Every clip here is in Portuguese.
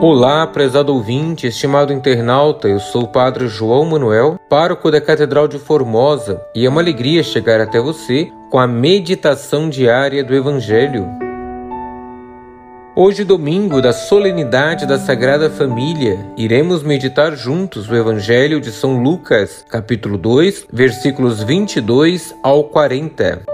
Olá, prezado ouvinte, estimado internauta, eu sou o Padre João Manuel, pároco da Catedral de Formosa, e é uma alegria chegar até você com a meditação diária do Evangelho. Hoje, domingo da solenidade da Sagrada Família, iremos meditar juntos o Evangelho de São Lucas, capítulo 2, versículos 22 ao 40.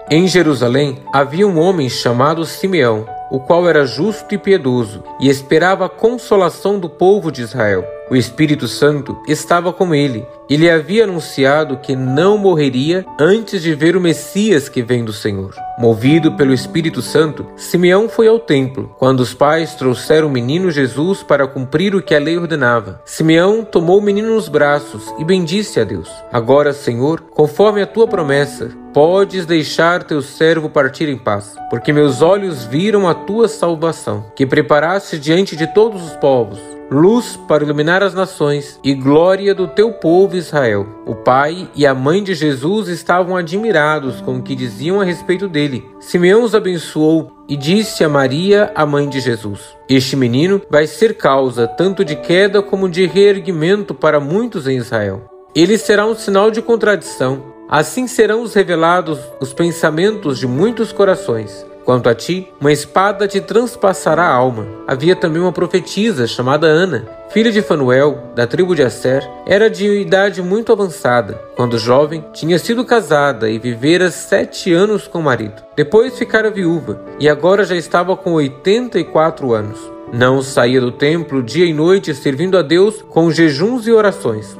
Em Jerusalém havia um homem chamado Simeão o qual era justo e piedoso, e esperava a consolação do povo de Israel. O Espírito Santo estava com ele e lhe havia anunciado que não morreria antes de ver o Messias que vem do Senhor. Movido pelo Espírito Santo, Simeão foi ao templo, quando os pais trouxeram o menino Jesus para cumprir o que a lei ordenava. Simeão tomou o menino nos braços e bendisse a Deus. Agora, Senhor, conforme a tua promessa, Podes deixar teu servo partir em paz, porque meus olhos viram a tua salvação, que preparaste diante de todos os povos luz para iluminar as nações e glória do teu povo Israel. O pai e a mãe de Jesus estavam admirados com o que diziam a respeito dele. Simeão os abençoou e disse a Maria, a mãe de Jesus: Este menino vai ser causa tanto de queda como de reerguimento para muitos em Israel. Ele será um sinal de contradição. Assim serão revelados os pensamentos de muitos corações. Quanto a ti, uma espada te transpassará a alma. Havia também uma profetisa chamada Ana, filha de Fanuel, da tribo de Asser. Era de idade muito avançada. Quando jovem, tinha sido casada e vivera sete anos com o marido. Depois ficara viúva e agora já estava com 84 anos. Não saía do templo dia e noite servindo a Deus com jejuns e orações.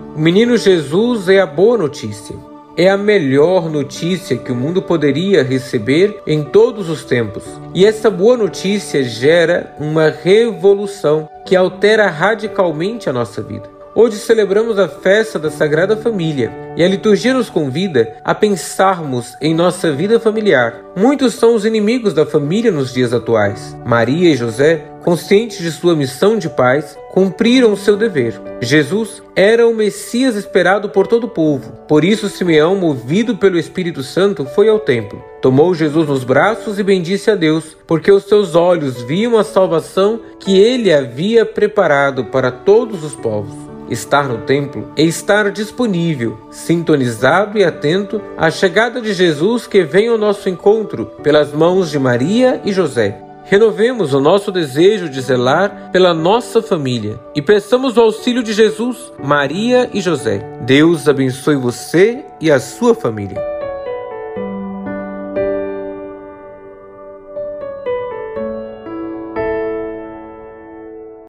o menino Jesus é a boa notícia. É a melhor notícia que o mundo poderia receber em todos os tempos. E essa boa notícia gera uma revolução que altera radicalmente a nossa vida. Hoje celebramos a festa da Sagrada Família e a liturgia nos convida a pensarmos em nossa vida familiar. Muitos são os inimigos da família nos dias atuais. Maria e José, conscientes de sua missão de paz, cumpriram o seu dever. Jesus era o Messias esperado por todo o povo. Por isso, Simeão, movido pelo Espírito Santo, foi ao templo. Tomou Jesus nos braços e bendisse a Deus, porque os seus olhos viam a salvação que ele havia preparado para todos os povos. Estar no templo é estar disponível, sintonizado e atento à chegada de Jesus que vem ao nosso encontro pelas mãos de Maria e José. Renovemos o nosso desejo de zelar pela nossa família e peçamos o auxílio de Jesus, Maria e José. Deus abençoe você e a sua família.